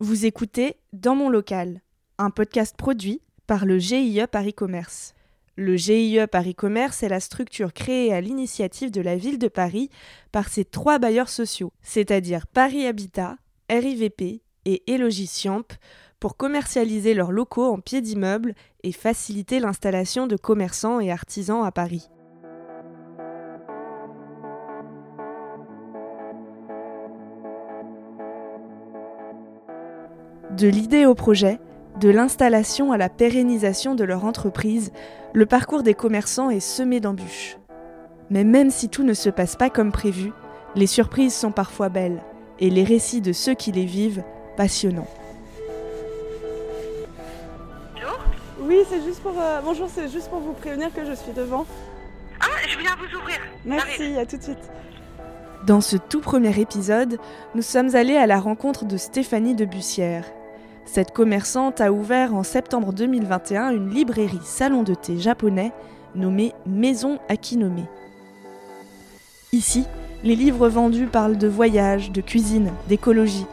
Vous écoutez Dans mon local, un podcast produit par le GIE Paris Commerce. Le GIE Paris Commerce est la structure créée à l'initiative de la ville de Paris par ses trois bailleurs sociaux, c'est-à-dire Paris Habitat, RIVP et Elogiciamp, pour commercialiser leurs locaux en pied d'immeuble et faciliter l'installation de commerçants et artisans à Paris. De l'idée au projet, de l'installation à la pérennisation de leur entreprise, le parcours des commerçants est semé d'embûches. Mais même si tout ne se passe pas comme prévu, les surprises sont parfois belles et les récits de ceux qui les vivent passionnants. Bonjour. Oui, c'est juste pour euh, bonjour, c'est juste pour vous prévenir que je suis devant. Ah, je viens vous ouvrir. Merci, à tout de suite. Dans ce tout premier épisode, nous sommes allés à la rencontre de Stéphanie de Bussière. Cette commerçante a ouvert en septembre 2021 une librairie salon de thé japonais nommée Maison Akinome. Ici, les livres vendus parlent de voyage, de cuisine, d'écologie,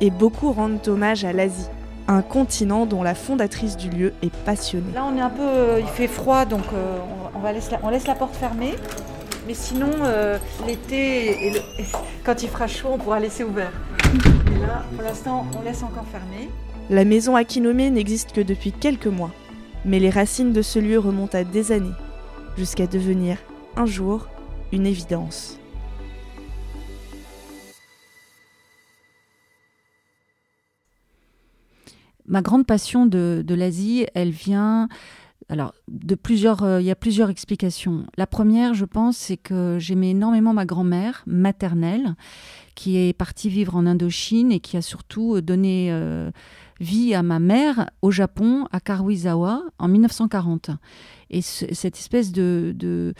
et beaucoup rendent hommage à l'Asie, un continent dont la fondatrice du lieu est passionnée. Là, on est un peu. euh, il fait froid, donc euh, on, laisse la, porte fermée. Mais sinon, euh, l'été, quand il fera chaud, on pourra laisser ouvert. Et là, pour l'instant, on laisse encore fermé. La maison Akinome n'existe que depuis quelques mois, mais les racines de ce lieu remontent à des années, jusqu'à devenir, un jour, une évidence. ma grande passion de, l'Asie, elle vient. Alors, de plusieurs, euh, il y a plusieurs explications. La première, je pense, c'est que j'aimais énormément ma grand-mère maternelle, qui est partie vivre en Indochine et qui a surtout donné euh, vie à ma mère au Japon, à Karuizawa, en 1940. Et ce- cette espèce de, de,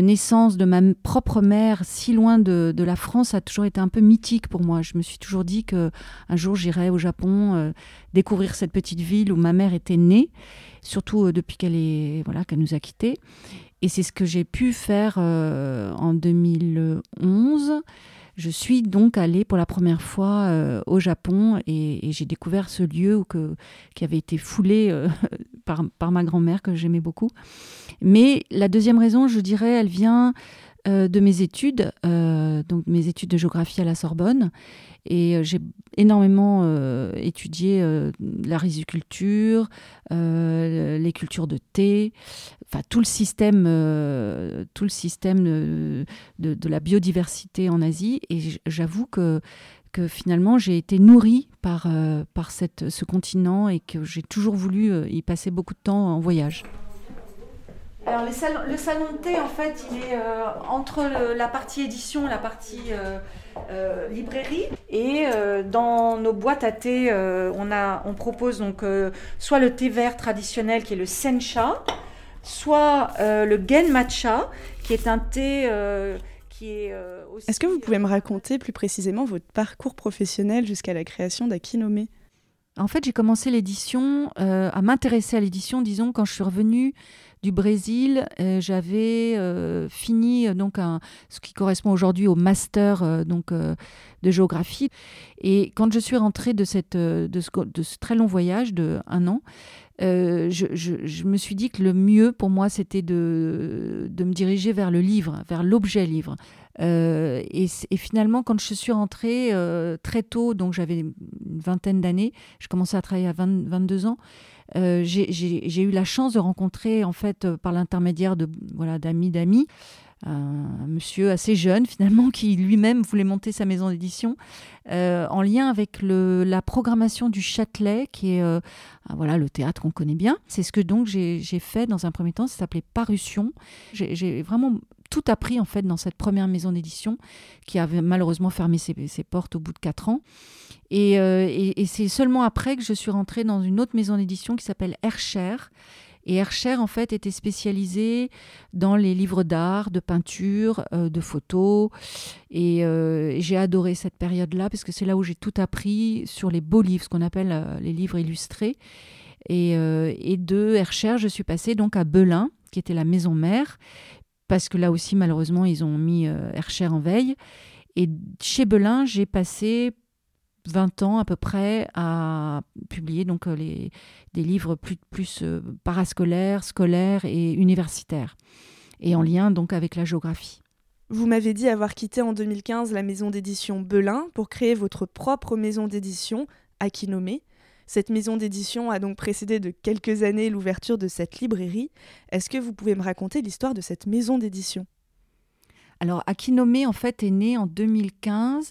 naissance de ma propre mère si loin de, de la France a toujours été un peu mythique pour moi. Je me suis toujours dit que un jour j'irai au Japon euh, découvrir cette petite ville où ma mère était née, surtout euh, depuis qu'elle est voilà qu'elle nous a quittés. Et c'est ce que j'ai pu faire euh, en 2011. Je suis donc allée pour la première fois euh, au Japon et, j'ai découvert ce lieu qui avait été foulé euh, par ma grand-mère que j'aimais beaucoup. Mais la deuxième raison, je dirais, elle vient euh, de mes études, euh, donc mes études de géographie à la Sorbonne. Et euh, j'ai énormément étudié la riziculture, les cultures de thé, enfin tout le système, tout le système de, de- la biodiversité en Asie. Et j'avoue que, que finalement j'ai été nourrie par, par cette, ce continent et que j'ai toujours voulu y passer beaucoup de temps en voyage. Alors, le salon de thé, en fait, il est euh, entre la partie édition et la partie euh, euh, librairie. Et dans nos boîtes à thé, on, a, on propose donc soit le thé vert traditionnel qui est le sencha, soit le gen matcha qui est un thé qui est aussi. Est-ce que vous pouvez me raconter plus précisément votre parcours professionnel jusqu'à la création d'Akinome? En fait, j'ai commencé l'édition, euh, à m'intéresser à l'édition, disons, quand je suis revenue du Brésil. Euh, J'avais euh, fini donc ce qui correspond aujourd'hui au master donc de géographie. Et quand je suis rentrée de, cette, de, ce, très long voyage de un an, je, je- je me suis dit que le mieux pour moi, c'était de, de me diriger vers le livre, vers l'objet livre. Euh, et, finalement, quand je suis rentrée euh, très tôt, donc j'avais une vingtaine d'années, je commençais à travailler à 20 22 ans, euh, j'ai- eu la chance de rencontrer, en fait, par l'intermédiaire de voilà d'amis d'amis, un monsieur assez jeune finalement qui lui-même voulait monter sa maison d'édition en lien avec la programmation du Châtelet qui est ah, voilà le théâtre qu'on connaît bien. C'est ce que donc j'ai fait dans un premier temps ça s'appelait Parution. J'ai vraiment tout appris en fait dans cette première maison d'édition qui avait malheureusement fermé ses, portes au bout de quatre ans et, euh, et- et c'est seulement après que je suis rentrée dans une autre maison d'édition qui s'appelle Hercher et Hercher, en fait, était spécialisé dans les livres d'art, de peinture, euh, de photos. Et euh, j'ai adoré cette période-là parce que c'est là où j'ai tout appris sur les beaux livres, ce qu'on appelle les livres illustrés. Et, et de Hercher, je suis passée donc à Belin, qui était la maison mère, parce que là aussi, malheureusement, ils ont mis euh, Hercher en veille. Et chez Belin, j'ai passé 20 ans à peu près à publier donc les, des livres plus, plus parascolaires, scolaires et universitaires, et en lien donc avec la géographie. Vous m'avez dit avoir quitté en 2015 la maison d'édition Belin pour créer votre propre maison d'édition, Akinome. Cette maison d'édition a donc précédé de quelques années l'ouverture de cette librairie. Est-ce que vous pouvez me raconter l'histoire de cette maison d'édition? Alors, Akinome, en fait, est né en 2015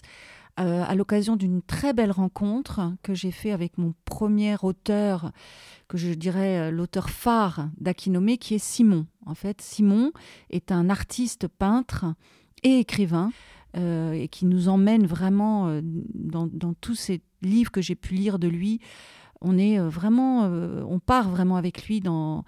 euh, à l'occasion d'une très belle rencontre que j'ai fait avec mon premier auteur, que je dirais euh, l'auteur phare d'Akinome, qui est Simon. En fait, Simon est un artiste peintre et écrivain. Euh, et qui nous emmène vraiment dans, dans, tous ces livres que j'ai pu lire de lui. On est vraiment, on part vraiment avec lui dans,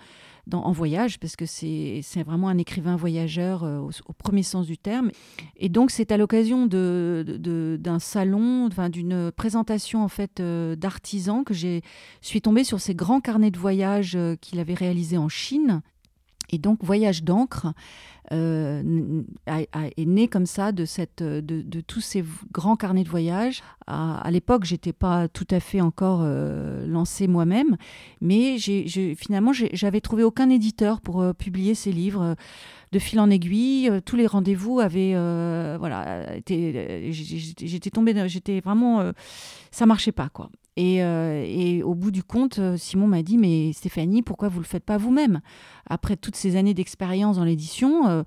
en voyage, parce que c'est vraiment un écrivain voyageur euh, au, premier sens du terme. Et donc, c'est à l'occasion d'un de, d'un salon, d'une présentation en fait euh, d'artisans que j'ai suis tombée sur ces grands carnets de voyage euh, qu'il avait réalisés en Chine. Et donc, Voyage d'encre euh, est né comme ça de, tous ces grands carnets de voyage. À, l'époque, j'étais pas tout à fait encore euh, lancée moi-même, mais j'ai, finalement, j'avais trouvé aucun éditeur pour euh, publier ces livres. De fil en aiguille, tous les rendez-vous avaient, voilà, j'étais tombée, j'étais vraiment, ça marchait pas quoi. Euh, et, au bout du compte, euh, Simon m'a dit Mais Stéphanie, pourquoi vous ne le faites pas vous-même? Après toutes ces années d'expérience dans l'édition, euh,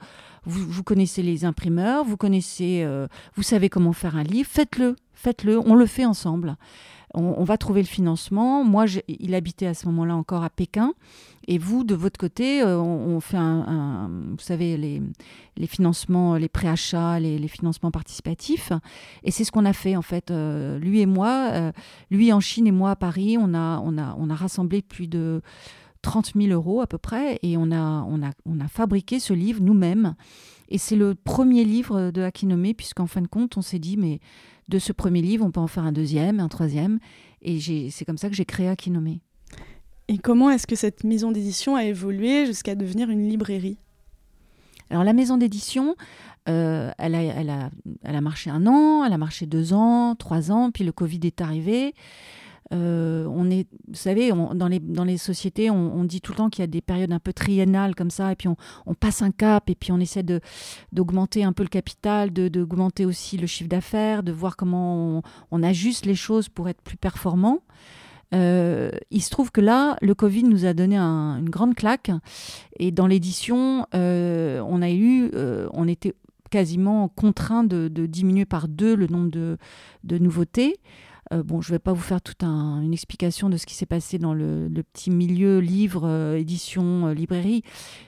vous, connaissez les imprimeurs, vous connaissez, vous savez comment faire un livre, faites-le, faites-le, on le fait ensemble on, va trouver le financement. Moi, il habitait à ce moment-là encore à Pékin. Et vous, de votre côté, euh, on, fait vous savez, les, les financements, les préachats, les, les financements participatifs. Et c'est ce qu'on a fait, en fait. Euh, lui et moi, euh, lui en Chine et moi à Paris, on a, on a, on a rassemblé plus de 30 000 euros à peu près. Et on a, on a, on a fabriqué ce livre nous-mêmes. Et c'est le premier livre de Akinome, puisqu'en fin de compte, on s'est dit, mais de ce premier livre, on peut en faire un deuxième, un troisième. Et c'est comme ça que j'ai créé Akinome. Et comment est-ce que cette maison d'édition a évolué jusqu'à devenir une librairie? Alors la maison d'édition, euh, elle, a, elle, a, elle, a, marché un an, elle a marché deux ans, trois ans, puis le Covid est arrivé. Euh, on est, vous savez, dans, les, dans les sociétés, on, dit tout le temps qu'il y a des périodes un peu triennales comme ça, et puis on, passe un cap, et puis on essaie d'augmenter un peu le capital, d'augmenter aussi le chiffre d'affaires, de voir comment on, ajuste les choses pour être plus performant. Euh, il se trouve que là, le Covid nous a donné une grande claque, et dans l'édition, euh, on a eu, on était quasiment contraint de, diminuer par deux le nombre de, de nouveautés. Euh, bon, je ne vais pas vous faire toute une explication de ce qui s'est passé dans le, petit milieu livre, euh, édition, euh, librairie,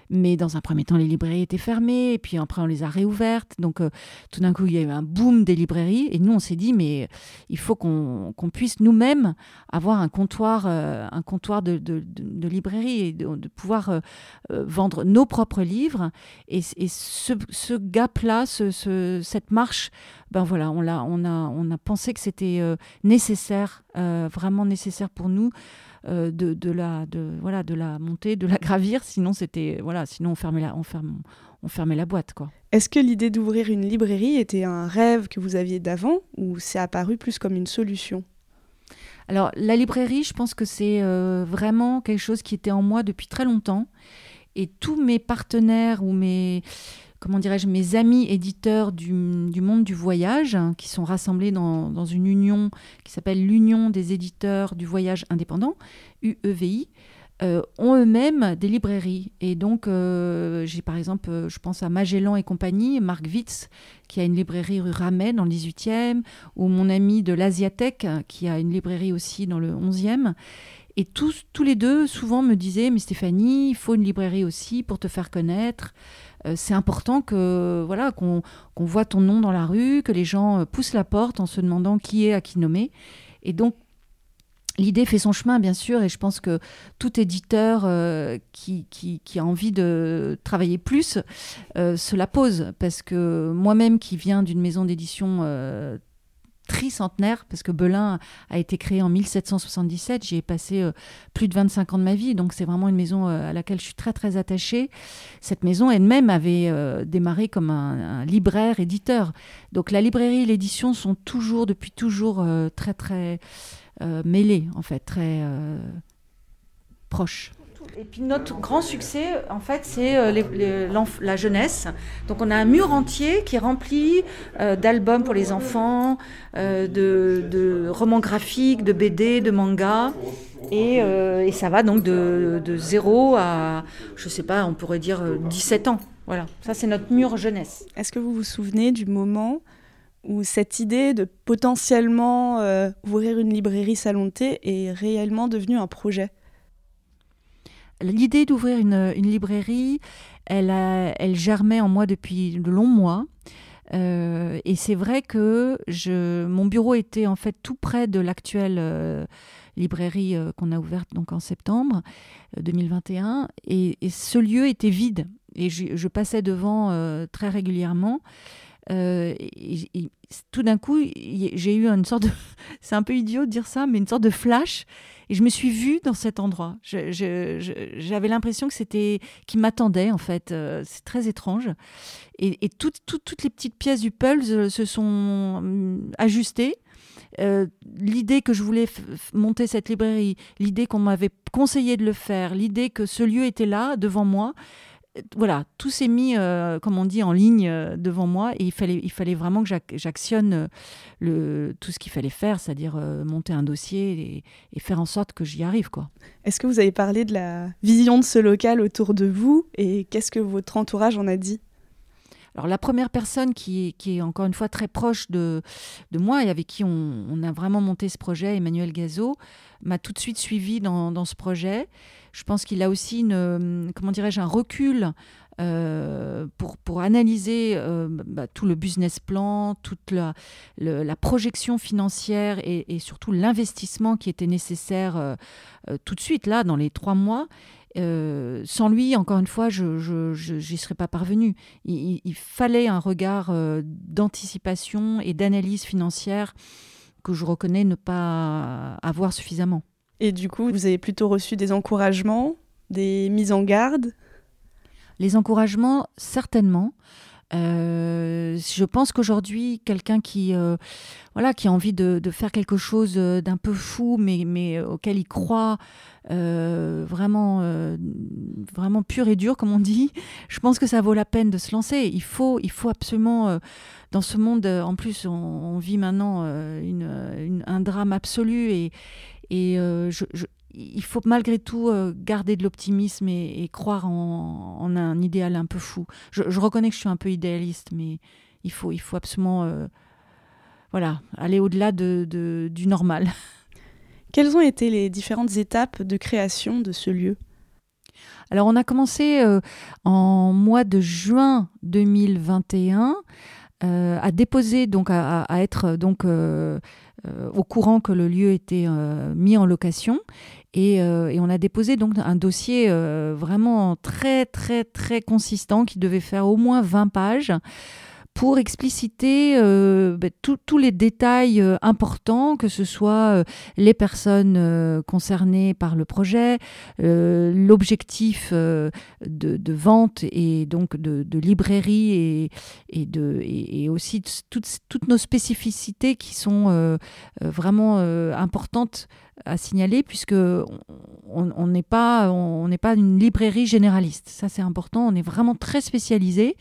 mais dans un premier temps, les librairies étaient fermées, et puis après, on les a réouvertes. Donc, tout d'un coup, il y a eu un boom des librairies, et nous, on s'est dit, mais il faut qu'on puisse nous-mêmes avoir un comptoir, un comptoir de, de, librairie, et de, pouvoir vendre nos propres livres. Et, ce, gap-là, ce, cette marche, ben voilà, on, a, pensé que c'était nécessaire, euh, vraiment nécessaire pour nous. Euh, de, de, la, de, voilà, de la monter, de la gravir, sinon c'était voilà, sinon on fermait la, on ferme, on fermait la boîte quoi. Est-ce que l'idée d'ouvrir une librairie était un rêve que vous aviez d'avant ou c'est apparu plus comme une solution? Alors la librairie, je pense que c'est euh, vraiment quelque chose qui était en moi depuis très longtemps. Et tous mes partenaires ou mes comment dirais-je, mes amis éditeurs du, monde du voyage, hein, qui sont rassemblés dans, une union qui s'appelle l'Union des éditeurs du voyage indépendant, UEVI, euh, ont eux-mêmes des librairies. Et donc, euh, j'ai par exemple, euh, je pense à Magellan et compagnie, Marc Witz, qui a une librairie rue Ramet dans le 18e, ou mon ami de l'Asiatech, qui a une librairie aussi dans le 11e. Et tous, tous les deux, souvent, me disaient, mais Stéphanie, il faut une librairie aussi pour te faire connaître. Euh, c'est important que voilà qu'on voit ton nom dans la rue, que les gens euh, poussent la porte en se demandant qui est à qui nommer. Et donc, L'idée fait son chemin, bien sûr, et je pense que tout éditeur euh, qui, qui, a envie de travailler plus se la pose, parce que moi-même qui viens d'une maison d'édition tricentenaire, parce que Belin a été créé en 1777. J'y ai passé euh, plus de 25 ans de ma vie, donc c'est vraiment une maison euh, à laquelle je suis très très attachée. Cette maison elle-même avait euh, démarré comme un, libraire éditeur. Donc la librairie et l'édition sont toujours, depuis toujours, très très mêlées, en fait, très proches. Et puis notre grand succès, en fait, c'est euh, la jeunesse. Donc on a un mur entier qui est rempli euh, d'albums pour les enfants, euh, de, romans graphiques, de BD, de mangas. Et, ça va donc de, de 0 à, je sais pas, on pourrait dire 17 ans. Voilà, ça c'est notre mur jeunesse. Est-ce que vous vous souvenez du moment où cette idée de potentiellement ouvrir une librairie salon est réellement devenue un projet? L'idée d'ouvrir une, librairie, elle, germait en moi depuis de longs mois. Euh, et c'est vrai que mon bureau était en fait tout près de l'actuelle euh, librairie euh, qu'on a ouverte donc en septembre 2021. Et, ce lieu était vide. Et je, passais devant très régulièrement. Et, tout d'un coup, j'ai eu une sorte de... c'est un peu idiot de dire ça, mais une sorte de flash. Et je me suis vue dans cet endroit. J'avais l'impression que c'était qui m'attendait en fait. Euh, c'est très étrange. Et, toutes, les petites pièces du puzzle se sont hum, ajustées. Euh, l'idée que je voulais monter cette librairie, l'idée qu'on m'avait conseillé de le faire, l'idée que ce lieu était là devant moi, voilà, tout s'est mis, euh, comme on dit, en ligne euh, devant moi et il fallait, il fallait vraiment que j'actionne euh, tout ce qu'il fallait faire, c'est-à-dire monter un dossier et, faire en sorte que j'y arrive. quoi. Est-ce que vous avez parlé de la vision de ce local autour de vous et qu'est-ce que votre entourage en a dit? Alors la première personne qui, est encore une fois très proche de, moi et avec qui on, a vraiment monté ce projet, Emmanuel Gazot, m'a tout de suite suivi dans, ce projet. Je pense qu'il a aussi comment dirais-je, un recul euh, pour, pour, analyser euh, bah, tout le business plan, toute la, la projection financière et, surtout l'investissement qui était nécessaire euh, tout de suite, là, dans les trois mois. Sans lui, encore une fois, je n'y serais pas parvenue. Il, fallait un regard d'anticipation et d'analyse financière que je reconnais ne pas avoir suffisamment. Et du coup, vous avez plutôt reçu des encouragements, des mises en garde? Les encouragements, certainement. Euh, je pense qu'aujourd'hui, quelqu'un qui, euh, voilà, qui a envie de, faire quelque chose euh, d'un peu fou, mais, mais auquel il croit vraiment, vraiment pur et dur, comme on dit, je pense que ça vaut la peine de se lancer. Il faut, il faut absolument, dans ce monde, en plus, on, vit maintenant un drame absolu et, et je, il faut malgré tout euh, garder de l'optimisme et, croire en, un idéal un peu fou. Je, reconnais que je suis un peu idéaliste, mais il faut, il faut absolument euh, voilà, aller au-delà de, du normal. Quelles ont été les différentes étapes de création de ce lieu? Alors on a commencé euh, en mois de juin 2021 à déposer, donc à, être donc au courant que le lieu était mis en location. Euh, et, on a déposé donc un dossier euh, vraiment très très très consistant qui devait faire au moins 20 pages pour expliciter euh, ben, tous les détails importants, que ce soit les personnes concernées par le projet, l'objectif de, vente et donc de, librairie et, aussi toutes, nos spécificités qui sont vraiment importantes à signaler puisque on n'est pas n'est pas une librairie généraliste. Ça c'est important. On est vraiment très spécialisé.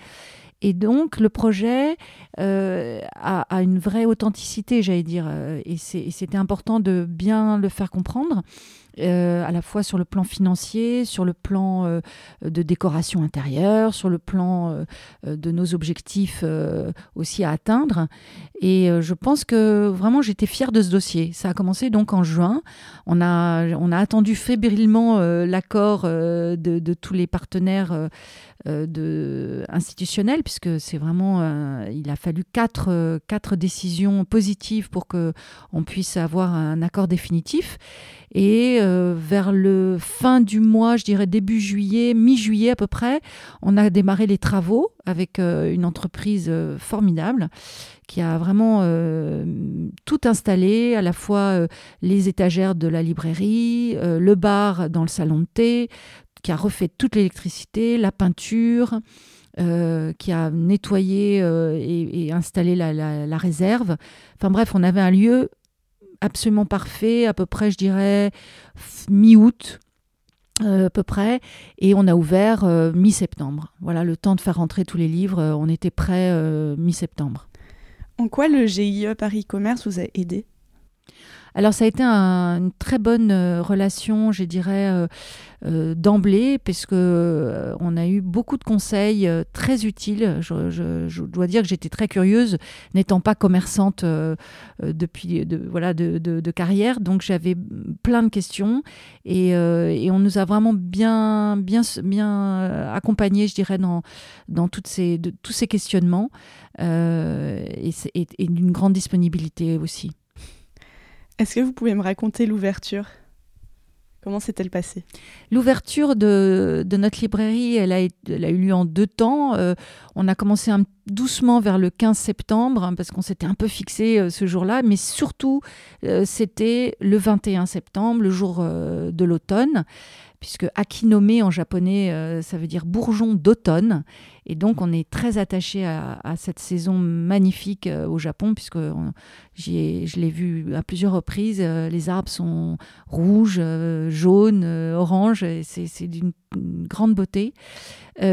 Et donc, le projet euh, a, une vraie authenticité, j'allais dire, euh, et c'était important de bien le faire comprendre. Euh, à la fois sur le plan financier, sur le plan euh, de décoration intérieure, sur le plan euh, de nos objectifs aussi à atteindre. Et je pense que vraiment j'étais fière de ce dossier. Ça a commencé donc en juin. On a, on a attendu fébrilement l'accord de, tous les partenaires institutionnels, puisque c'est vraiment, il a fallu quatre, quatre décisions positives pour que on puisse avoir un accord définitif. Et vers le fin du mois, je dirais début juillet, mi-juillet à peu près, on a démarré les travaux avec une entreprise formidable qui a vraiment tout installé, à la fois les étagères de la librairie, le bar dans le salon de thé, qui a refait toute l'électricité, la peinture, euh, qui a nettoyé euh, et, installé la, réserve. Enfin bref, on avait un lieu absolument parfait, à peu près, je dirais, mi-août. Euh, à peu près, et on a ouvert mi-septembre. Voilà, le temps de faire rentrer tous les livres, on était prêt mi-septembre. En quoi le GIE Paris Commerce vous a aidé? Alors ça a été une très bonne euh, relation, je dirais, euh, euh, d'emblée, puisque on a eu beaucoup de conseils très utiles. Je, dois dire que j'étais très curieuse, n'étant pas commerçante depuis de, voilà, de, carrière, donc j'avais plein de questions et, on nous a vraiment bien, bien, bien accompagnés, je dirais, dans, dans toutes ces, tous ces questionnements et d'une grande disponibilité aussi. Est-ce que vous pouvez me raconter l'ouverture? Comment s'est-elle passée? L'ouverture de, notre librairie, elle a, eu lieu en deux temps. Euh, on a commencé doucement vers le 15 septembre, hein, parce qu'on s'était un peu fixé euh, ce jour-là, mais surtout, euh, c'était le 21 septembre, le jour de l'automne, puisque Akinome en japonais, ça veut dire bourgeon d'automne. Et donc, on est très attaché à, cette saison magnifique euh, au Japon, puisque je l'ai vu à plusieurs reprises. Euh, les arbres sont rouges, euh, jaunes, oranges. C'est d'une grande beauté.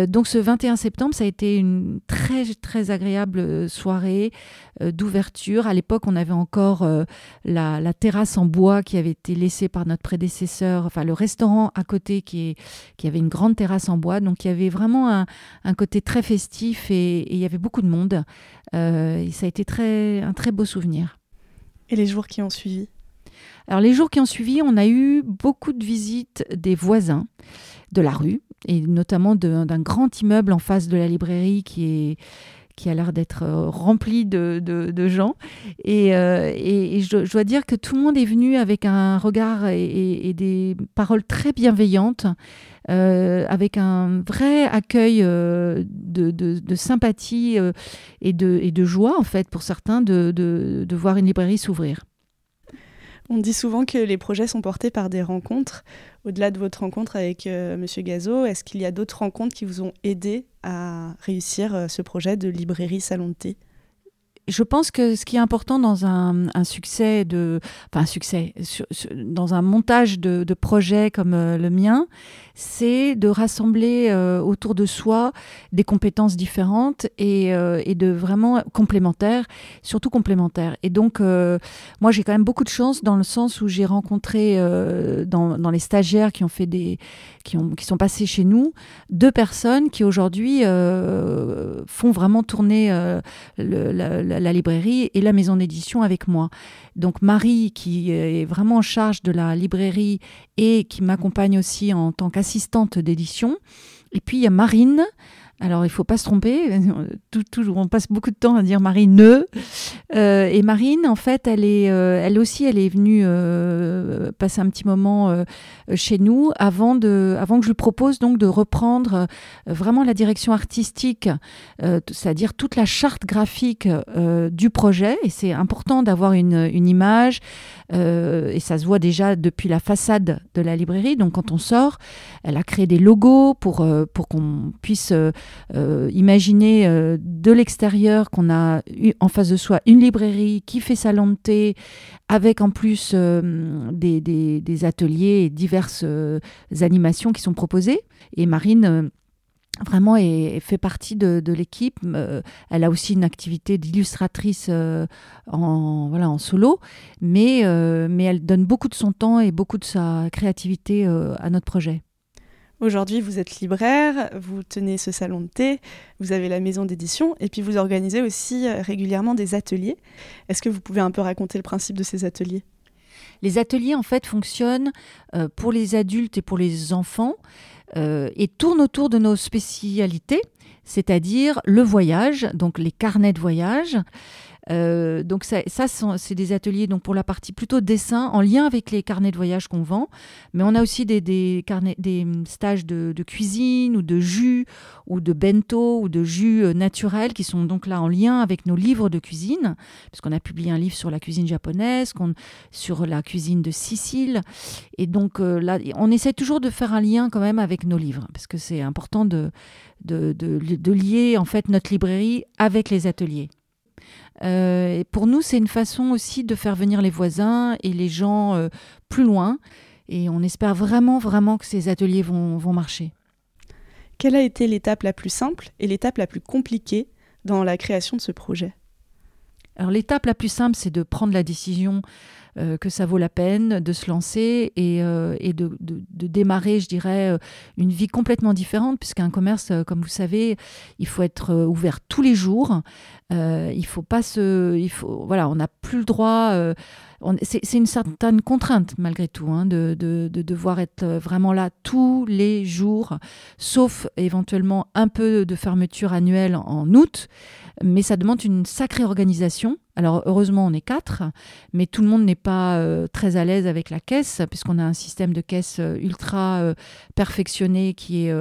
donc, ce 21 septembre, ça a été une très, très agréable soirée d'ouverture. À l'époque, on avait encore la, terrasse en bois qui avait été laissée par notre prédécesseur, enfin, le restaurant à côté qui, qui avait une grande terrasse en bois. Donc, il y avait vraiment un, un côté très festif et, il y avait beaucoup de monde. Euh, et ça a été très, un très beau souvenir. Et les jours qui ont suivi? Alors les jours qui ont suivi, on a eu beaucoup de visites des voisins de la rue et notamment d'un grand immeuble en face de la librairie qui est qui a l'air d'être euh, rempli de, de, gens. Et, euh, et, je, dois dire que tout le monde est venu avec un regard et, des paroles très bienveillantes, euh, avec un vrai accueil de, de, sympathie et, de, et de joie, en fait, pour certains, de, voir une librairie s'ouvrir. On dit souvent que les projets sont portés par des rencontres. Au-delà de votre rencontre avec M. Monsieur Gazo, est-ce qu'il y a d'autres rencontres qui vous ont aidé à réussir euh, ce projet de librairie salon de thé? Je pense que ce qui est important dans un, succès enfin succès, dans un montage de, de projet comme euh, le mien, c'est de rassembler euh, autour de soi des compétences différentes et, euh, et, de vraiment complémentaires, surtout complémentaires. Et donc, moi, j'ai quand même beaucoup de chance dans le sens où j'ai rencontré dans, les stagiaires qui ont fait des, qui, ont, qui sont passés chez nous, deux personnes qui aujourd'hui font vraiment tourner le, la, librairie et la maison d'édition avec moi. Donc Marie, qui est vraiment en charge de la librairie et qui m'accompagne aussi en tant qu'assistante d'édition. Et puis il y a Marine, alors, il ne faut pas se tromper. toujours, on passe beaucoup de temps à dire Marine. Euh, et Marine, en fait, elle, est, euh, elle aussi, elle est venue euh, passer un petit moment chez nous avant, de, avant que je lui propose donc de reprendre vraiment la direction artistique, c'est-à-dire toute la charte graphique du projet. Et c'est important d'avoir une, une image, et ça se voit déjà depuis la façade de la librairie. Donc quand on sort, elle a créé des logos pour, pour qu'on puisse euh, imaginer de l'extérieur qu'on a en face de soi une librairie qui fait salon de thé, avec en plus des, des, ateliers et diverses animations qui sont proposées. Et Marine vraiment fait partie de, l'équipe. Euh, elle a aussi une activité d'illustratrice euh, en, solo, mais, euh, mais elle donne beaucoup de son temps et beaucoup de sa créativité à notre projet. Aujourd'hui, vous êtes libraire, vous tenez ce salon de thé, vous avez la maison d'édition et puis vous organisez aussi régulièrement des ateliers. Est-ce que vous pouvez un peu raconter le principe de ces ateliers? Les ateliers, en fait, fonctionnent pour les adultes et pour les enfants et tournent autour de nos spécialités, c'est-à-dire le voyage, donc les carnets de voyage, euh, donc ça, c'est des ateliers donc pour la partie plutôt dessin en lien avec les carnets de voyage qu'on vend, mais on a aussi des, des stages de, cuisine ou de jus ou de bento ou de jus euh, naturel qui sont donc là en lien avec nos livres de cuisine, puisqu'on a publié un livre sur la cuisine japonaise, sur la cuisine de Sicile, et donc euh, là on essaie toujours de faire un lien quand même avec nos livres, parce que c'est important de, de lier en fait notre librairie avec les ateliers. Euh, et pour nous, c'est une façon aussi de faire venir les voisins et les gens euh, plus loin. Et on espère vraiment, vraiment que ces ateliers vont, vont marcher. Quelle a été l'étape la plus simple et l'étape la plus compliquée dans la création de ce projet? Alors l'étape la plus simple, c'est de prendre la décision euh, que ça vaut la peine de se lancer et, euh, de, démarrer, je dirais, euh, une vie complètement différente, puisqu'un commerce, comme vous savez, il faut être ouvert tous les jours. il faut pas se, il faut, voilà, on n'a plus le droit. C'est une certaine contrainte malgré tout hein, de, de, de, devoir être vraiment là tous les jours, sauf éventuellement un peu de fermeture annuelle en août mais ça demande une sacrée organisation. Alors heureusement on est quatre, mais tout le monde n'est pas euh, très à l'aise avec la caisse, puisqu'on a un système de caisse euh, ultra euh, perfectionné qui est,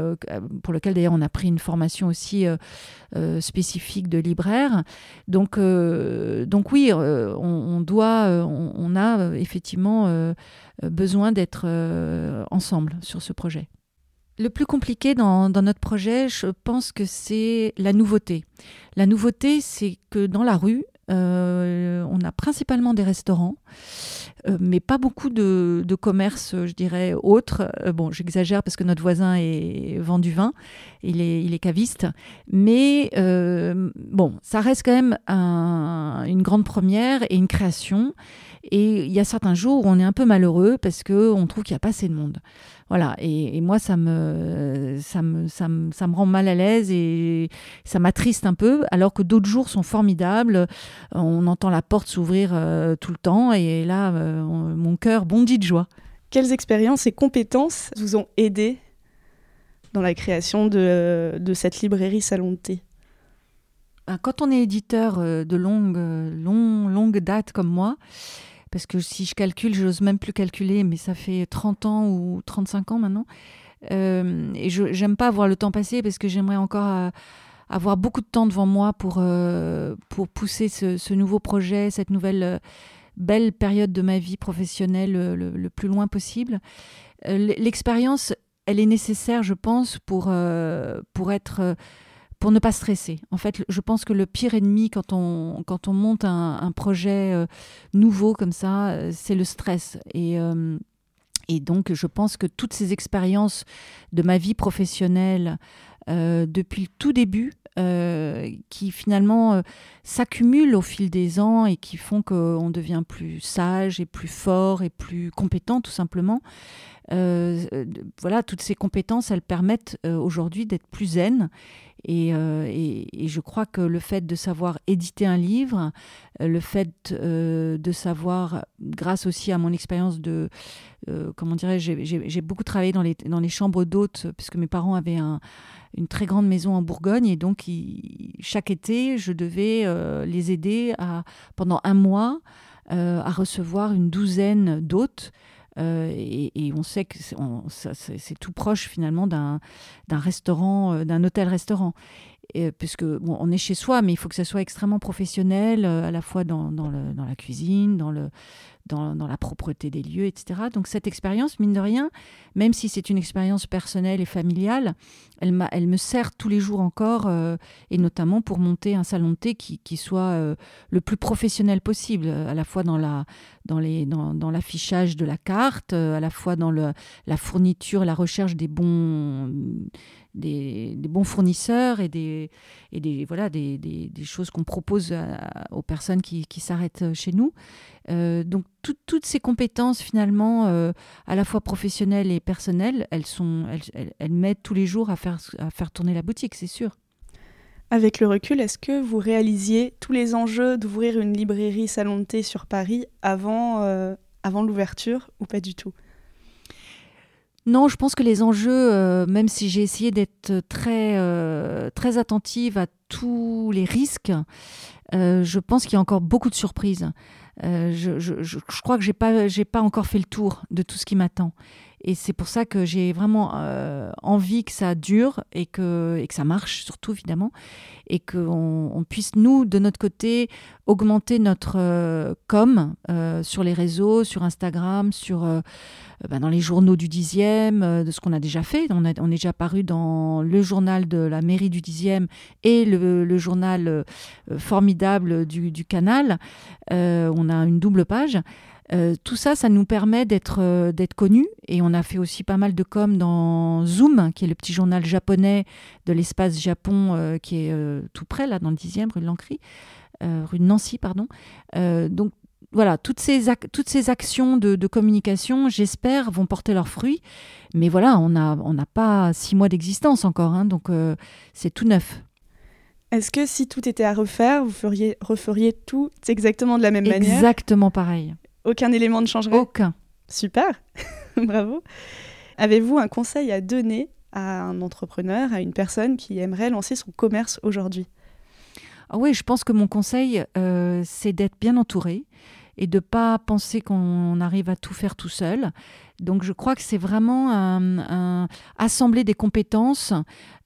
pour lequel d'ailleurs on a pris une formation aussi spécifique de libraire. Donc, donc oui, on, doit, on, a effectivement besoin d'être ensemble sur ce projet. Le plus compliqué dans, notre projet, je pense que c'est la nouveauté. La nouveauté, c'est que dans la rue, on a principalement des restaurants, euh, mais pas beaucoup de, commerces, je dirais, autres. Euh, bon, j'exagère parce que notre voisin est, vend du vin, il est caviste. Mais bon, ça reste quand même une grande première et une création. Et il y a certains jours où on est un peu malheureux parce qu'on trouve qu'il n'y a pas assez de monde. Voilà, et, moi, ça me, ça, me, ça, me, ça me rend mal à l'aise et ça m'attriste un peu, alors que d'autres jours sont formidables. On entend la porte s'ouvrir euh, tout le temps, et là, euh, mon cœur bondit de joie. Quelles expériences et compétences vous ont aidé dans la création de, de cette librairie Salon de thé? Ben, Quand on est éditeur euh, de longue, longue, longue date comme moi, parce que si je calcule, je n'ose même plus calculer, mais ça fait 30 ans ou 35 ans maintenant. Euh, et je n'aime pas voir le temps passer parce que j'aimerais encore euh, avoir beaucoup de temps devant moi pour, euh, pour pousser ce, nouveau projet, cette nouvelle belle période de ma vie professionnelle le, plus loin possible. L'expérience, elle est nécessaire, je pense, pour, pour être pour ne pas stresser. En fait, je pense que le pire ennemi quand on, quand on monte un, projet euh, nouveau comme ça, euh, c'est le stress. Et, euh, et donc, je pense que toutes ces expériences de ma vie professionnelle, depuis le tout début, qui finalement s'accumulent au fil des ans et qui font qu'on devient plus sage et plus fort et plus compétent tout simplement. voilà, toutes ces compétences, elles permettent aujourd'hui d'être plus zen euh, et, je crois que le fait de savoir éditer un livre, euh, le fait euh, de savoir, grâce aussi à mon expérience de, comment dirais-je, j'ai beaucoup travaillé dans les, dans les chambres d'hôtes, puisque mes parents avaient un, une très grande maison en Bourgogne, et donc chaque été, je devais les aider à, pendant un mois à recevoir une douzaine d'hôtes euh, et, on sait que c'est tout proche finalement d'un restaurant, euh, d'un hôtel-restaurant. Puisque on est chez soi, mais il faut que ça soit extrêmement professionnel, euh, à la fois dans, dans la cuisine, dans le, dans, la propreté des lieux, etc. Donc cette expérience, mine de rien, même si c'est une expérience personnelle et familiale, elle, me sert tous les jours encore, euh, et notamment pour monter un salon de thé qui, soit euh, le plus professionnel possible, à la fois dans l'affichage de la carte, euh, à la fois dans la fourniture, la recherche des bons fournisseurs et des, choses qu'on propose aux personnes qui s'arrêtent chez nous. Euh, donc toutes ces compétences finalement, euh, à la fois professionnelles et personnelles, elles, sont, elles, elles, m'aident tous les jours à faire, à faire tourner la boutique, c'est sûr. Avec le recul, est-ce que vous réalisiez tous les enjeux d'ouvrir une librairie salon de thé sur Paris avant, euh, avant l'ouverture ou pas du tout? Non, je pense que les enjeux, euh, même si j'ai essayé d'être très, euh, très attentive à tous les risques, euh, je pense qu'il y a encore beaucoup de surprises. Je, je, je, crois que je n'ai pas, pas encore fait le tour de tout ce qui m'attend. Et c'est pour ça que j'ai vraiment envie que ça dure et que, et que ça marche, surtout évidemment, et qu'on on puisse, nous, de notre côté, augmenter notre com sur les réseaux, sur Instagram, sur euh, bah, dans les journaux du 10e, euh, de ce qu'on a déjà fait. On, est déjà paru dans le journal de la mairie du 10e et le, journal euh, formidable du, Canal. on a une double page. tout ça, ça nous permet d'être d'être connus et on a fait aussi pas mal de com dans Zoom, qui est le petit journal japonais de l'espace Japon, qui est tout près là dans le 10e rue de Lancry, rue Nancy pardon. donc voilà, toutes ces, toutes ces actions de, communication, j'espère, vont porter leurs fruits. Mais voilà, on n'a on pas six mois d'existence encore, hein, donc euh, c'est tout neuf. Est-ce que si tout était à refaire, vous feriez, referiez tout exactement de la même manière? Exactement pareil. Aucun élément ne changerait? Aucun. Super, bravo. Avez-vous un conseil à donner à un entrepreneur, à une personne qui aimerait lancer son commerce aujourd'hui? Ah Oui, je pense que mon conseil, euh, c'est d'être bien entouré et de pas penser qu'on arrive à tout faire tout seul. Donc je crois que c'est vraiment un, assembler des compétences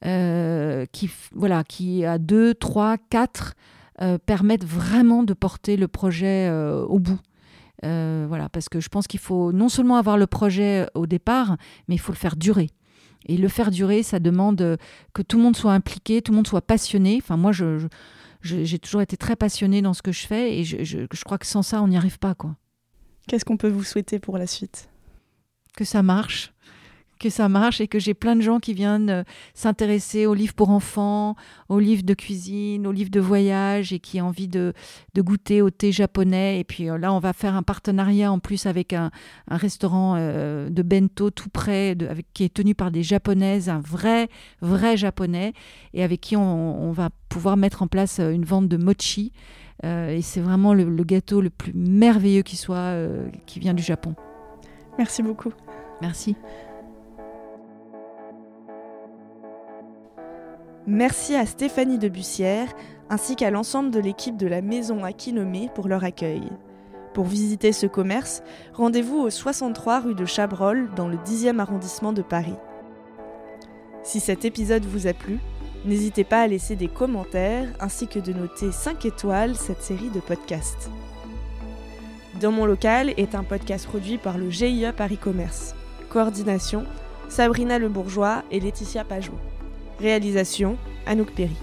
euh, qui, voilà, qui à deux, trois, quatre euh, permettent vraiment de porter le projet euh, au bout. voilà, parce que je pense qu'il faut non seulement avoir le projet au départ, mais il faut le faire durer. Et le faire durer, ça demande que tout le monde soit impliqué, tout le monde soit passionné. Enfin, moi, je j'ai toujours été très passionnée dans ce que je fais et je, je crois que sans ça, on n'y arrive pas. quoi. Qu'est-ce qu'on peut vous souhaiter pour la suite? Que ça marche, que ça marche et que j'ai plein de gens qui viennent euh, s'intéresser aux livres pour enfants, aux livres de cuisine, aux livres de voyage et qui ont envie de, goûter au thé japonais. Et puis euh, là, on va faire un partenariat en plus avec un, restaurant euh, de bento tout près, avec, qui est tenu par des japonaises, un vrai, vrai japonais, et avec qui on, va pouvoir mettre en place une vente de mochi. et c'est vraiment le, le, gâteau le plus merveilleux qui soit, qui vient du Japon. Merci beaucoup. Merci. Merci à Stéphanie de Bussière ainsi qu'à l'ensemble de l'équipe de la maison Akinome pour leur accueil. Pour visiter ce commerce, rendez-vous au 63 rue de Chabrol dans le 10e arrondissement de Paris. Si cet épisode vous a plu, n'hésitez pas à laisser des commentaires ainsi que de noter 5 étoiles cette série de podcasts. Dans mon local est un podcast produit par le GIE Paris Commerce. Coordination Sabrina Le Bourgeois et Laetitia Pajot. Réalisation Anouk Perry.